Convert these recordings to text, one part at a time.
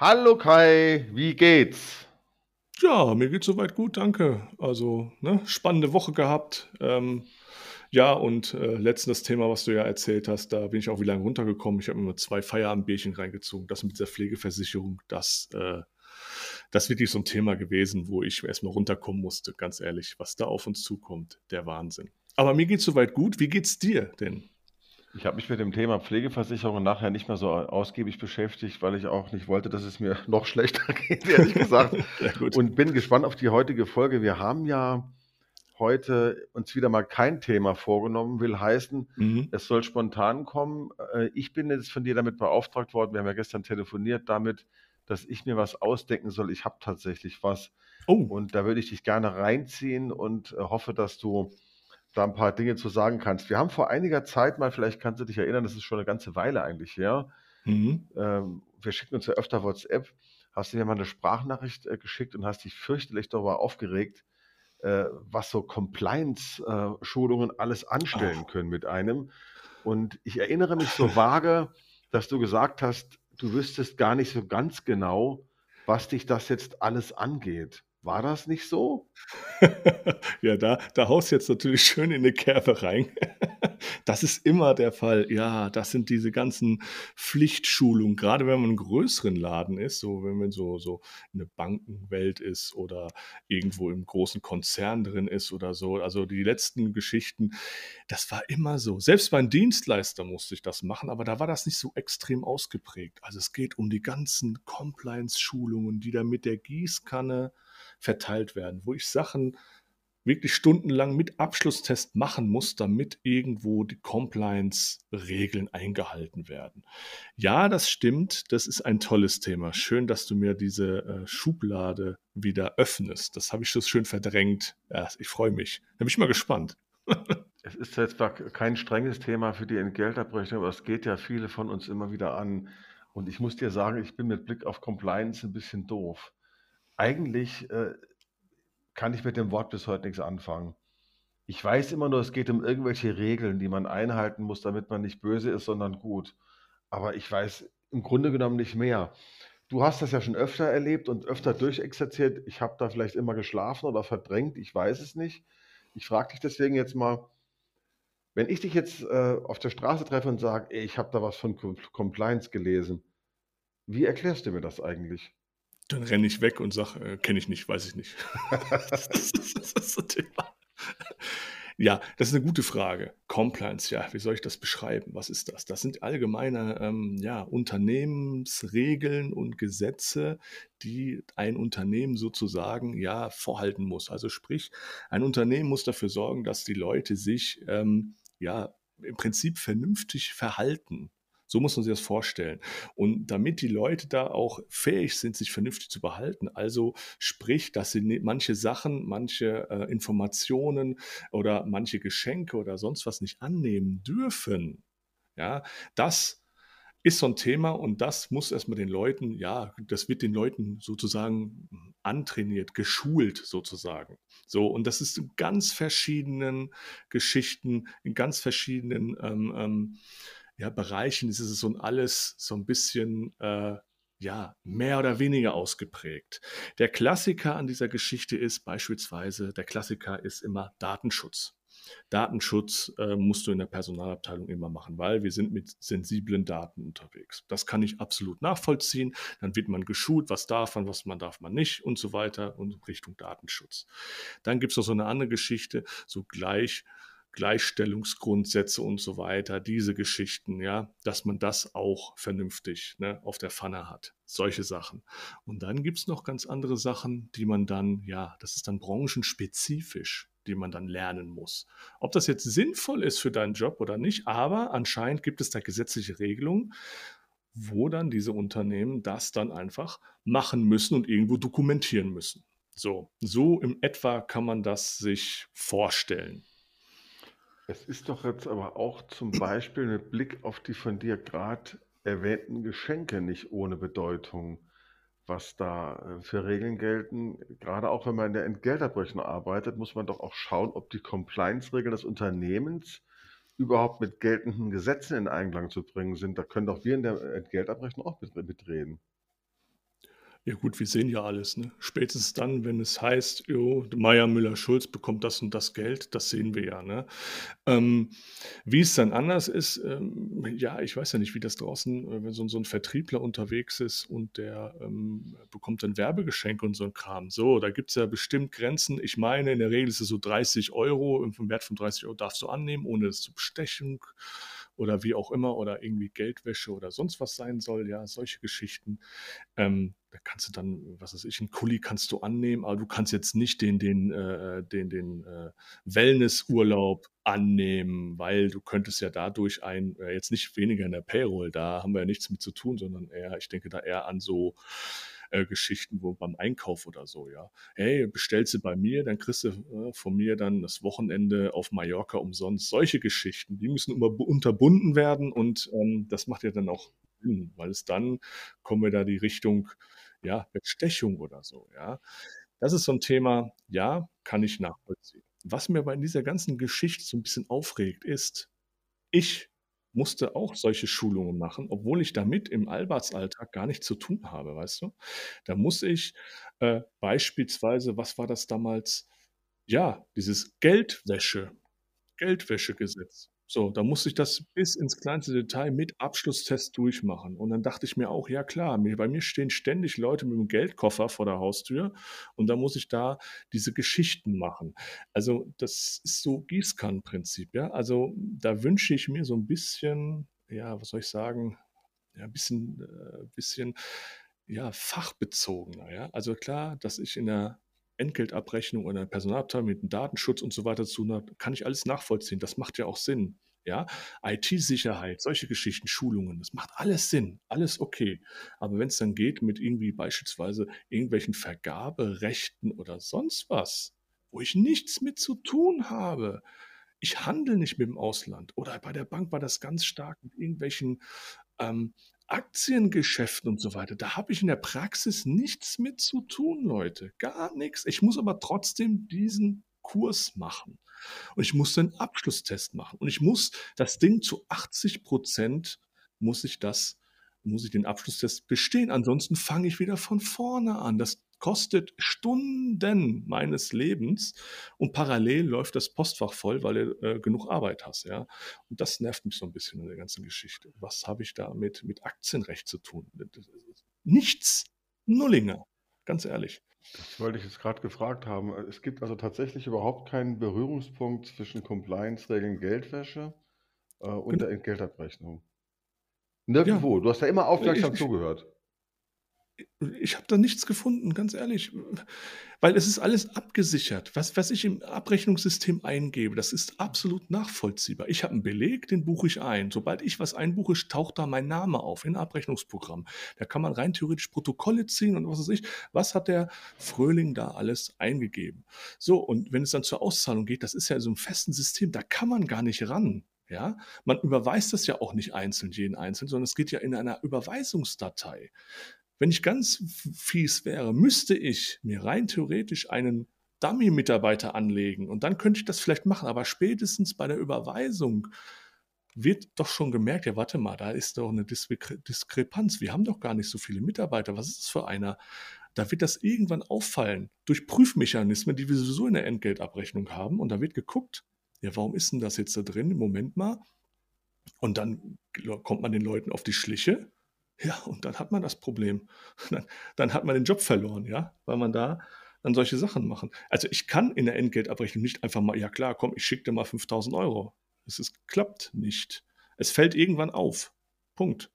Hallo Kai, wie geht's? Ja, mir geht's soweit gut, danke. Also, ne, spannende Woche gehabt. Ähm, ja, und äh, letztens das Thema, was du ja erzählt hast, da bin ich auch wieder runtergekommen. Ich habe mir zwei Feierabendbierchen reingezogen. Das mit dieser Pflegeversicherung, das, äh, das ist wirklich so ein Thema gewesen, wo ich erstmal runterkommen musste, ganz ehrlich. Was da auf uns zukommt, der Wahnsinn. Aber mir geht's soweit gut. Wie geht's dir denn? Ich habe mich mit dem Thema Pflegeversicherung nachher nicht mehr so ausgiebig beschäftigt, weil ich auch nicht wollte, dass es mir noch schlechter geht, ehrlich gesagt. Und bin gespannt auf die heutige Folge. Wir haben ja heute uns wieder mal kein Thema vorgenommen, will heißen, Mhm. es soll spontan kommen. Äh, Ich bin jetzt von dir damit beauftragt worden, wir haben ja gestern telefoniert damit, dass ich mir was ausdenken soll. Ich habe tatsächlich was Oh, und da würde ich dich gerne reinziehen und äh, hoffe, dass du da ein paar Dinge zu sagen kannst. Wir haben vor einiger Zeit mal, vielleicht kannst du dich erinnern, das ist schon eine ganze Weile eigentlich her, mhm. ähm, wir schicken uns ja öfter WhatsApp, hast du mir mal eine Sprachnachricht äh, geschickt und hast dich fürchterlich darüber aufgeregt, äh, was so Compliance-Schulungen alles anstellen Ach, können mit einem. Und ich erinnere mich so vage, dass du gesagt hast, du wüsstest gar nicht so ganz genau, was dich das jetzt alles angeht. War das nicht so? Ja, da da haust jetzt natürlich schön in 'ne Kerbe rein. Das ist immer der Fall. Ja, das sind diese ganzen Pflichtschulungen, grade wenn man in 'nem größeren Laden ist, so wenn man so so in 'ne Bankenwelt ist oder irgendwo im großen Konzern drin ist oder so. Also, die letzten Geschichten, das war immer so. Selbst beim Dienstleister musste ich das machen, aber da war das nicht so extrem ausgeprägt. Also, es geht um die ganzen Compliance-Schulungen, die da mit der Gießkanne verteilt werden, wo ich Sachen wirklich stundenlang mit Abschlusstest machen muss, damit irgendwo die Compliance-Regeln eingehalten werden. Ja, das stimmt. Das ist ein tolles Thema. Schön, dass du mir diese äh, Schublade wieder öffnest. Das habe ich so schön verdrängt. Ja, ich freue mich. Da bin ich mal gespannt. Es ist jetzt kein strenges Thema für die Entgeltabrechnung, aber es geht ja viele von uns immer wieder an. Und ich muss dir sagen, ich bin mit Blick auf Compliance ein bisschen doof. Eigentlich äh, kann ich mit dem Wort bis heute nichts anfangen. Ich weiß immer nur, es geht um irgendwelche Regeln, die man einhalten muss, damit man nicht böse ist, sondern gut. Aber ich weiß im Grunde genommen nicht mehr. Du hast das ja schon öfter erlebt und öfter durchexerziert. Ich habe da vielleicht immer geschlafen oder verdrängt. Ich weiß es nicht. Ich frage dich deswegen jetzt mal, wenn ich dich jetzt äh, auf der Straße treffe und sage, ich habe da was von Com Compliance gelesen, wie erklärst du mir das eigentlich? Dann renne ich weg und sage, äh, kenne ich nicht, weiß ich nicht. Das ist so ein Thema. Ja, das ist eine gute Frage. Compliance, ja, wie soll ich das beschreiben? Was ist das? Das sind allgemeine, ähm, ja, Unternehmensregeln und Gesetze, die ein Unternehmen sozusagen, ja, vorhalten muss. Also sprich, ein Unternehmen muss dafür sorgen, dass die Leute sich, ähm, ja, im Prinzip vernünftig verhalten. So muss man sich das vorstellen. Und damit die Leute da auch fähig sind, sich vernünftig zu behalten, also sprich, dass sie manche Sachen, manche, äh, Informationen oder manche Geschenke oder sonst was nicht annehmen dürfen, ja, das ist so ein Thema und das muss erst mal den Leuten ja, das wird den Leuten sozusagen antrainiert, geschult sozusagen. So, und das ist in ganz verschiedenen Geschichten, in ganz verschiedenen, ähm, ähm, ja, Bereichen ist es so 'n alles so ein bisschen, äh, ja, mehr oder weniger ausgeprägt. Der Klassiker an dieser Geschichte ist beispielsweise der Klassiker ist immer Datenschutz. Datenschutz, äh, musst du in der Personalabteilung immer machen, weil wir sind mit sensiblen Daten unterwegs. Das kann ich absolut nachvollziehen. Dann wird man geschult, was darf man, was man darf man nicht und so weiter und Richtung Datenschutz. Dann gibt's noch so eine andere Geschichte, so Gleich Gleichstellungsgrundsätze und so weiter, diese Geschichten, ja, dass man das auch vernünftig, ne, auf der Pfanne hat. Solche Sachen. Und dann gibt's noch ganz andere Sachen, die man dann, ja, das ist dann branchenspezifisch, die man dann lernen muss. Ob das jetzt sinnvoll ist für deinen Job oder nicht, aber anscheinend gibt es da gesetzliche Regelungen, wo dann diese Unternehmen das dann einfach machen müssen und irgendwo dokumentieren müssen. So, so im etwa kann man das sich vorstellen. Es ist doch jetzt aber auch zum Beispiel mit Blick auf die von dir gerade erwähnten Geschenke nicht ohne Bedeutung, was da äh, für Regeln gelten. Gerade auch wenn man in der Entgeltabrechnung arbeitet, muss man doch auch schauen, ob die Compliance-Regeln des Unternehmens überhaupt mit geltenden Gesetzen in Einklang zu bringen sind. Da können doch wir in der Entgeltabrechnung auch mit, mitreden. Ja gut, wir sehen ja alles, ne? Spätestens dann, wenn es heißt, jo, Meier, Müller, Schulz bekommt das und das Geld, das sehen wir ja, ne? Ähm, wie es dann anders ist, ähm, ja, ich weiß ja nicht, wie das draußen, äh, wenn so, so ein Vertriebler unterwegs ist und der ähm, bekommt dann Werbegeschenke und so ein Kram. So, da gibt es ja bestimmt Grenzen. Ich meine, in der Regel ist es so 30 Euro, vom Wert von 30 Euro darfst du annehmen, ohne es zu bestechen oder wie auch immer oder irgendwie Geldwäsche oder sonst was sein soll, ja, solche Geschichten. Ähm, da kannst du dann, was weiß ich, einen Kuli kannst du annehmen, aber du kannst jetzt nicht den, den, äh, den, den äh, Wellnessurlaub annehmen, weil du könntest ja dadurch ein, äh, jetzt nicht weniger in der Payroll, da haben wir ja nichts mit zu tun, sondern eher, ich denke da eher an so äh, Geschichten, wo beim Einkauf oder so, ja. Hey, bestellst du bei mir, dann kriegst du äh, von mir dann das Wochenende auf Mallorca umsonst. Solche Geschichten, die müssen immer unterbunden werden und ähm, das macht ja dann auch Sinn, weil es dann kommen wir da die Richtung, ja, Bestechung oder so, ja. Das ist so ein Thema, ja, kann ich nachvollziehen. Was mir aber in dieser ganzen Geschichte so ein bisschen aufregt, ist, ich musste auch solche Schulungen machen, obwohl ich damit im Alltagsalltag gar nichts zu tun habe, weißt du? Da muss ich äh, beispielsweise, was war das damals? Ja, dieses Geldwäsche, Geldwäschegesetz. So, da musste ich das bis ins kleinste Detail mit Abschlusstest durchmachen. Und dann dachte ich mir auch, ja klar, bei mir stehen ständig Leute mit einem Geldkoffer vor der Haustür und da muss ich da diese Geschichten machen. Also das ist so Gießkannenprinzip, ja. Also da wünsche ich mir so ein bisschen, ja, was soll ich sagen, ja, ein bisschen, äh, bisschen, ja, fachbezogener, ja. Also klar, dass ich in der Entgeltabrechnung oder Personalabteilung mit dem Datenschutz und so weiter zu tun hat, kann ich alles nachvollziehen. Das macht ja auch Sinn. Ja, IT-Sicherheit, solche Geschichten, Schulungen, das macht alles Sinn, alles okay. Aber wenn es dann geht mit irgendwie beispielsweise irgendwelchen Vergaberechten oder sonst was, wo ich nichts mit zu tun habe, ich handle nicht mit dem Ausland. Oder bei der Bank war das ganz stark mit irgendwelchen ähm, Aktiengeschäften und so weiter, da habe ich in der Praxis nichts mit zu tun, Leute. Gar nichts. Ich muss aber trotzdem diesen Kurs machen. Und ich muss den Abschlusstest machen. Und ich muss das Ding zu 80 Prozent, muss ich das, muss ich den Abschlusstest bestehen. Ansonsten fange ich wieder von vorne an. Das kostet Stunden meines Lebens und parallel läuft das Postfach voll, weil du äh, genug Arbeit hast. Ja? Und das nervt mich so ein bisschen in der ganzen Geschichte. Was habe ich da mit, mit Aktienrecht zu tun? Nichts. Nullinger. Ganz ehrlich. Das wollte ich jetzt gerade gefragt haben. Es gibt also tatsächlich überhaupt keinen Berührungspunkt zwischen Compliance-Regeln Geldwäsche äh, und genau. der Entgeltabrechnung. Nirgendwo. Ja. Du hast ja immer aufmerksam ich, zugehört ich habe da nichts gefunden, ganz ehrlich. Weil es ist alles abgesichert. Was, was ich im Abrechnungssystem eingebe, das ist absolut nachvollziehbar. Ich habe einen Beleg, den buche ich ein. Sobald ich was einbuche, taucht da mein Name auf in Abrechnungsprogramm. Da kann man rein theoretisch Protokolle ziehen und was weiß ich. Was hat der Fröhling da alles eingegeben? So, und wenn es dann zur Auszahlung geht, das ist ja so ein festen System, da kann man gar nicht ran. Ja, man überweist das ja auch nicht einzeln, jeden einzeln, sondern es geht ja in einer Überweisungsdatei. Wenn ich ganz fies wäre, müsste ich mir rein theoretisch einen Dummy-Mitarbeiter anlegen und dann könnte ich das vielleicht machen, aber spätestens bei der Überweisung wird doch schon gemerkt, ja, warte mal, da ist doch eine Diskrepanz. Wir haben doch gar nicht so viele Mitarbeiter. Was ist das für einer? Da wird das irgendwann auffallen durch Prüfmechanismen, die wir sowieso in der Entgeltabrechnung haben. Und da wird geguckt, ja, warum ist denn das jetzt da drin? Moment mal. Und dann kommt man den Leuten auf die Schliche ja, und dann hat man das Problem. Dann, dann, hat man den Job verloren, ja, weil man da dann solche Sachen machen. Also ich kann in der Entgeltabrechnung nicht einfach mal, ja klar, komm, ich schicke dir mal 5000 Euro. Es ist, klappt nicht. Es fällt irgendwann auf. Punkt.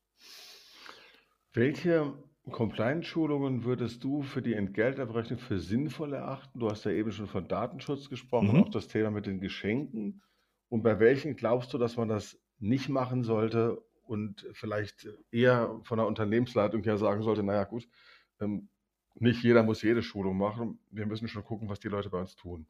Welche Compliance-Schulungen würdest du für die Entgeltabrechnung für sinnvoll erachten? Du hast ja eben schon von Datenschutz gesprochen, mhm. auch das Thema mit den Geschenken. Und bei welchen glaubst du, dass man das nicht machen sollte und vielleicht eher von der Unternehmensleitung her sagen sollte, naja gut, ähm, nicht jeder muss jede Schulung machen. Wir müssen schon gucken, was die Leute bei uns tun.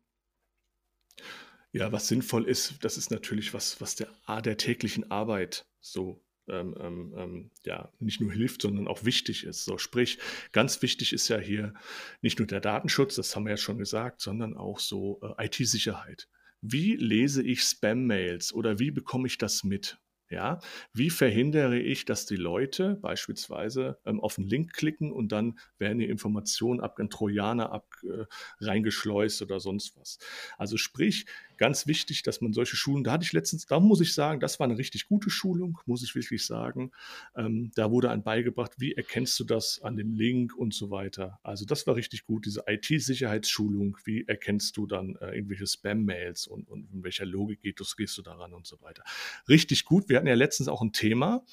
Ja, was sinnvoll ist, das ist natürlich was, was der, der täglichen Arbeit so ähm, ähm, ähm, ja, nicht nur hilft, sondern auch wichtig ist. So, sprich, ganz wichtig ist ja hier nicht nur der Datenschutz, das haben wir ja schon gesagt, sondern auch so äh, IT-Sicherheit. Wie lese ich Spam-Mails oder wie bekomme ich das mit? Ja, wie verhindere ich, dass die Leute beispielsweise ähm, auf einen Link klicken und dann werden die Informationen ab, ein Trojaner ab, äh, reingeschleust oder sonst was. Also sprich, ganz wichtig, dass man solche Schulen, da hatte ich letztens, da muss ich sagen, das war eine richtig gute Schulung, muss ich wirklich sagen. Ähm, da wurde ein beigebracht, wie erkennst du das an dem Link und so weiter. Also das war richtig gut, diese IT-Sicherheitsschulung, wie erkennst du dann äh, irgendwelche Spam-Mails und, und in welcher Logik geht, gehst du daran und so weiter. Richtig gut. Wir hatten ja letztens auch ein Thema,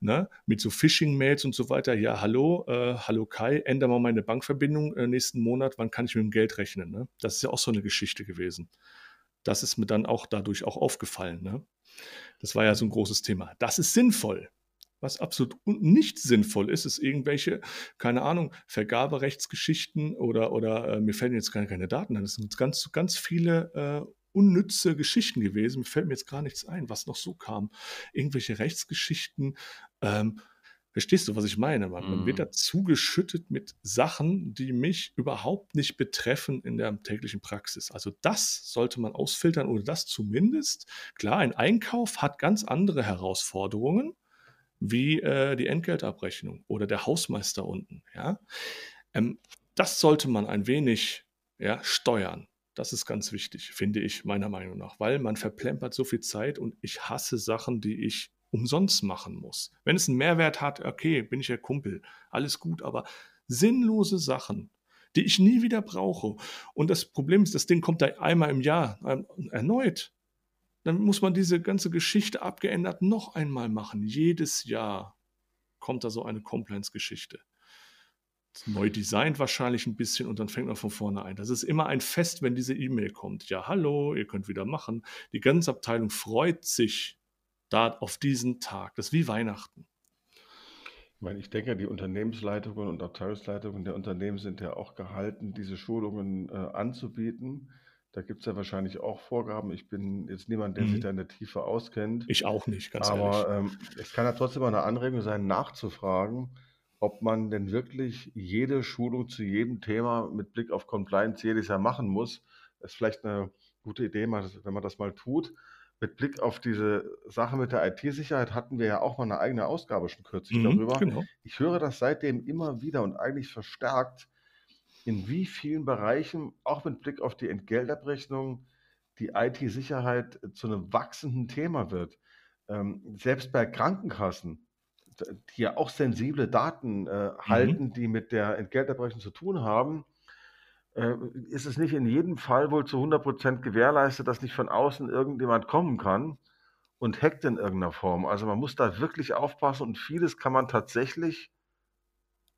ne, mit so Phishing-Mails und so weiter. Ja, hallo, äh, hallo Kai, ändere mal meine Bankverbindung äh, nächsten Monat, wann kann ich mit dem Geld rechnen? Ne? Das ist ja auch so eine Geschichte gewesen. Das ist mir dann auch dadurch auch aufgefallen. Ne? Das war ja so ein großes Thema. Das ist sinnvoll. Was absolut nicht sinnvoll ist, ist irgendwelche, keine Ahnung, Vergaberechtsgeschichten oder, oder äh, mir fällen jetzt keine, keine Daten an. Das sind ganz, ganz viele äh, unnütze Geschichten gewesen. Mir fällt mir jetzt gar nichts ein, was noch so kam. Irgendwelche Rechtsgeschichten. Ähm, verstehst du, was ich meine? Man, man, wird mhm. da zugeschüttet mit Sachen, die mich überhaupt nicht betreffen in der täglichen Praxis. Also das sollte man ausfiltern oder das zumindest. Klar, ein Einkauf hat ganz andere Herausforderungen wie äh, die Entgeltabrechnung oder der Hausmeister unten. Ja? Ähm, das sollte man ein wenig ja, steuern. Das ist ganz wichtig, finde ich, meiner Meinung nach, weil man verplempert so viel Zeit und ich hasse Sachen, die ich umsonst machen muss. Wenn es einen Mehrwert hat, okay, bin ich ja Kumpel, alles gut, aber sinnlose Sachen, die ich nie wieder brauche. Und das Problem ist, das Ding kommt da einmal im Jahr ähm, erneut. Dann muss man diese ganze Geschichte abgeändert noch einmal machen. Jedes Jahr kommt da so eine Compliance-Geschichte neu designt wahrscheinlich ein bisschen und dann fängt man von vorne ein. Das ist immer ein Fest, wenn diese E-Mail kommt. Ja, hallo, ihr könnt wieder machen. Die ganze Abteilung freut sich da auf diesen Tag. Das ist wie Weihnachten. Ich meine, ich denke, die Unternehmensleitungen und Abteilungsleitungen der Unternehmen sind ja auch gehalten, diese Schulungen äh, anzubieten. Da gibt es ja wahrscheinlich auch Vorgaben. Ich bin jetzt niemand, der mhm. sich da in der Tiefe auskennt. Ich auch nicht, ganz Aber, ehrlich. Aber ähm, es kann ja trotzdem mal eine Anregung sein, nachzufragen, ob man denn wirklich jede Schulung zu jedem Thema mit Blick auf Compliance jedes Jahr machen muss. Das ist vielleicht eine gute Idee, wenn man das mal tut. Mit Blick auf diese Sache mit der IT-Sicherheit hatten wir ja auch mal eine eigene Ausgabe schon kürzlich mhm, darüber. Genau. Ich höre das seitdem immer wieder und eigentlich verstärkt, in wie vielen Bereichen, auch mit Blick auf die Entgeltabrechnung, die IT-Sicherheit zu einem wachsenden Thema wird. Ähm, selbst bei Krankenkassen die ja auch sensible Daten äh, mhm. halten, die mit der Entgeltabrechnung zu tun haben, ist es nicht in jedem Fall wohl zu 100 Prozent gewährleistet, dass nicht von außen irgendjemand kommen kann und hackt in irgendeiner Form. Also man muss da wirklich aufpassen und vieles kann man tatsächlich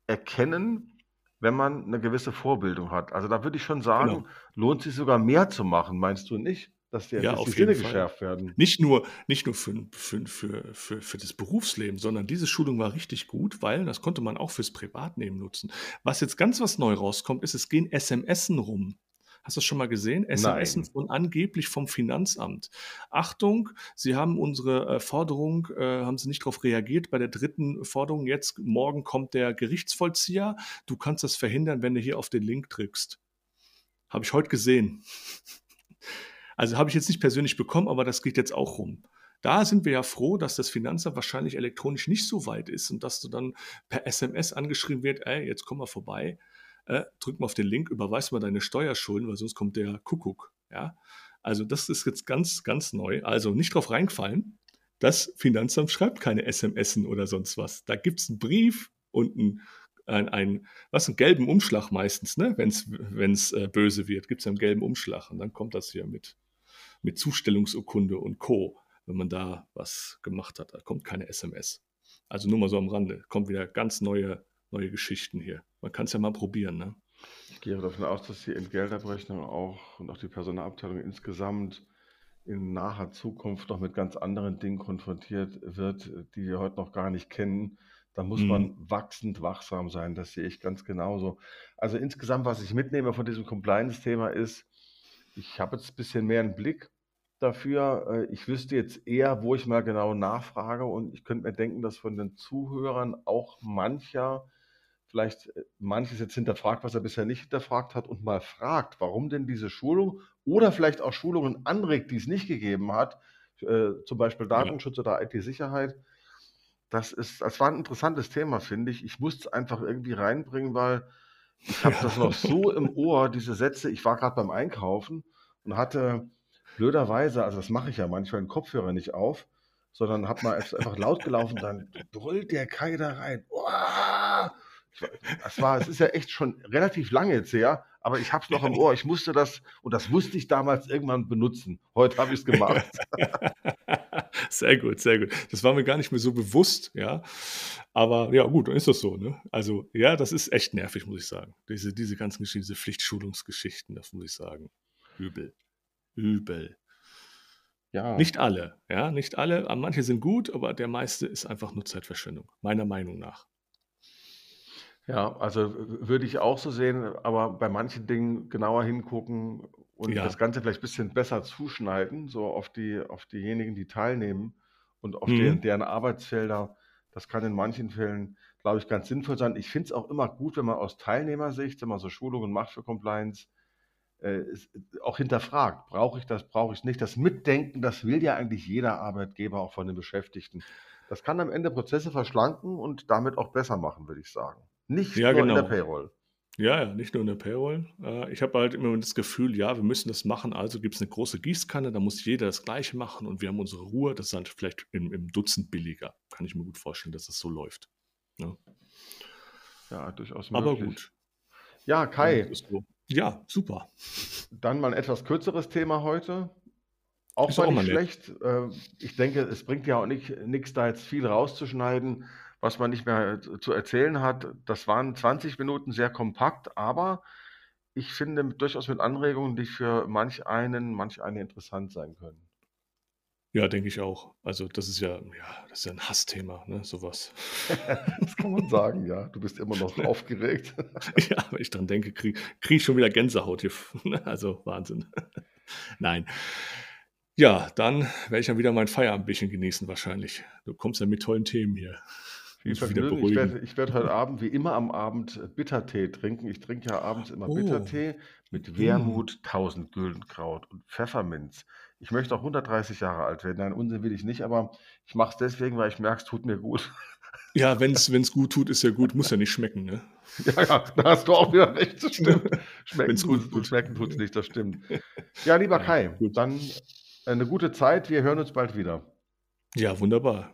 erkennen, wenn man eine gewisse Vorbildung hat. Also da würde ich schon sagen, genau. lohnt sich sogar mehr zu machen, meinst du nicht? Dass, der, ja, dass die Sinne Fall. geschärft werden. Nicht nur, nicht nur für, für, für, für, für das Berufsleben, sondern diese Schulung war richtig gut, weil das konnte man auch fürs Privatleben nutzen. Was jetzt ganz was neu rauskommt, ist, es gehen SMSen rum. Hast du das schon mal gesehen? SMSen von angeblich vom Finanzamt. Achtung, Sie haben unsere äh, Forderung, äh, haben Sie nicht darauf reagiert bei der dritten Forderung. Jetzt, morgen kommt der Gerichtsvollzieher. Du kannst das verhindern, wenn du hier auf den Link drückst. Habe ich heute gesehen. Also habe ich jetzt nicht persönlich bekommen, aber das geht jetzt auch rum. Da sind wir ja froh, dass das Finanzamt wahrscheinlich elektronisch nicht so weit ist und dass du dann per SMS angeschrieben wird, ey, jetzt komm mal vorbei, äh, drück mal auf den Link, überweis mal deine Steuerschulden, weil sonst kommt der Kuckuck. Ja? Also das ist jetzt ganz, ganz neu. Also nicht drauf reingefallen. Das Finanzamt schreibt keine SMS oder sonst was. Da gibt es einen Brief und einen ein, ein, was, einen gelben Umschlag meistens, ne? wenn es äh, böse wird, gibt es einen gelben Umschlag und dann kommt das hier mit mit Zustellungsurkunde und Co., wenn man da was gemacht hat. Da kommt keine SMS. Also nur mal so am Rande. Kommt wieder ganz neue, neue Geschichten hier. Man kann es ja mal probieren. Ne? Ich gehe davon aus, dass die Entgeltabrechnung auch und auch die Personalabteilung insgesamt in naher Zukunft noch mit ganz anderen Dingen konfrontiert wird, die wir heute noch gar nicht kennen. Da muss mhm. man wachsend wachsam sein. Das sehe ich ganz genauso. Also insgesamt, was ich mitnehme von diesem Compliance-Thema ist, ich habe jetzt ein bisschen mehr einen Blick dafür. Äh, ich wüsste jetzt eher, wo ich mal genau nachfrage und ich könnte mir denken, dass von den Zuhörern auch mancher vielleicht äh, manches jetzt hinterfragt, was er bisher nicht hinterfragt hat und mal fragt, warum denn diese Schulung oder vielleicht auch Schulungen anregt, die es nicht gegeben hat. äh, zum Beispiel Datenschutz ja. oder IT-Sicherheit. Das ist, das war ein interessantes Thema, finde ich. Ich musste es einfach irgendwie reinbringen, weil ich habe das noch so im Ohr, diese Sätze. Ich war gerade beim Einkaufen und hatte blöderweise, also das mache ich ja manchmal, den Kopfhörer nicht auf, sondern habe mal einfach laut gelaufen, dann brüllt der Kai da rein. Uah! Das war, es ist ja echt schon relativ lange jetzt her, aber ich habe es noch im Ohr. Ich musste das, und das musste ich damals irgendwann benutzen. Heute habe ich es gemacht. Sehr gut, sehr gut. Das war mir gar nicht mehr so bewusst, ja. Aber ja, gut, dann ist das so, ne? Also, ja, das ist echt nervig, muss ich sagen. Diese, diese ganzen Geschichten, diese Pflichtschulungsgeschichten, das muss ich sagen. Übel. Übel. Ja. Nicht alle, ja, nicht alle. Manche sind gut, aber der meiste ist einfach nur Zeitverschwendung, meiner Meinung nach. Ja, also würde ich auch so sehen, aber bei manchen Dingen genauer hingucken und Ja. das Ganze vielleicht ein bisschen besser zuschneiden, so auf die auf diejenigen, die teilnehmen und auf deren Mhm. deren Arbeitsfelder. Das kann in manchen Fällen, glaube ich, ganz sinnvoll sein. Ich finde es auch immer gut, wenn man aus Teilnehmersicht, wenn man so Schulungen macht für Compliance, äh, auch hinterfragt. Brauche ich das, brauche ich nicht? Das Mitdenken, das will ja eigentlich jeder Arbeitgeber, auch von den Beschäftigten. Das kann am Ende Prozesse verschlanken und damit auch besser machen, würde ich sagen. Nicht Ja, nur in der genau. Payroll. Ja, ja, nicht nur in der Payroll. Äh, ich habe halt immer das Gefühl, ja, wir müssen das machen, also gibt es eine große Gießkanne, da muss jeder das Gleiche machen und wir haben unsere Ruhe. Das ist halt vielleicht im, im Dutzend billiger. Kann ich mir gut vorstellen, dass das so läuft. Ja, ne? Ja, durchaus Aber gut. Ja, Kai. Ja, super. dann mal ein etwas kürzeres Thema heute. Auch Ist mal auch nicht schlecht. Äh, ich denke, es bringt ja auch nichts, da jetzt viel rauszuschneiden was man nicht mehr zu erzählen hat. Das waren 20 Minuten sehr kompakt, aber ich finde durchaus mit Anregungen, die für manch einen, manch eine interessant sein können. Ja, denke ich auch. Also das ist ja, ja, das ist ja ein Hassthema, ne, sowas. das kann man sagen, ja. Du bist immer noch aufgeregt. ja, wenn ich dran denke, kriege krieg ich schon wieder Gänsehaut hier. Ne, also Wahnsinn. Nein. Ja, dann werde ich dann wieder mein Feierabendbischen genießen wahrscheinlich. Du kommst ja mit tollen Themen hier. Viel Vergnügen. Ich werde, ich werde heute Abend, wie immer am Abend, äh, Bittertee trinken. Ich trinke ja abends immer Oh. Bittertee mit hm. Wermut, 1000 Güldenkraut und Pfefferminz. Ich möchte auch 130 Jahre alt werden. Nein, Unsinn will ich nicht, aber ich mache es deswegen, weil ich merke, es tut mir gut. Ja, wenn es gut tut, ist ja gut. Muss ja nicht schmecken, ne? Ja, ja, da hast du auch wieder recht, das stimmt. Schmecken gut tut schmecken tut's nicht, das stimmt. Ja, lieber Ja, Kai, gut. dann äh, eine gute Zeit. Wir hören uns bald wieder. Ja, wunderbar.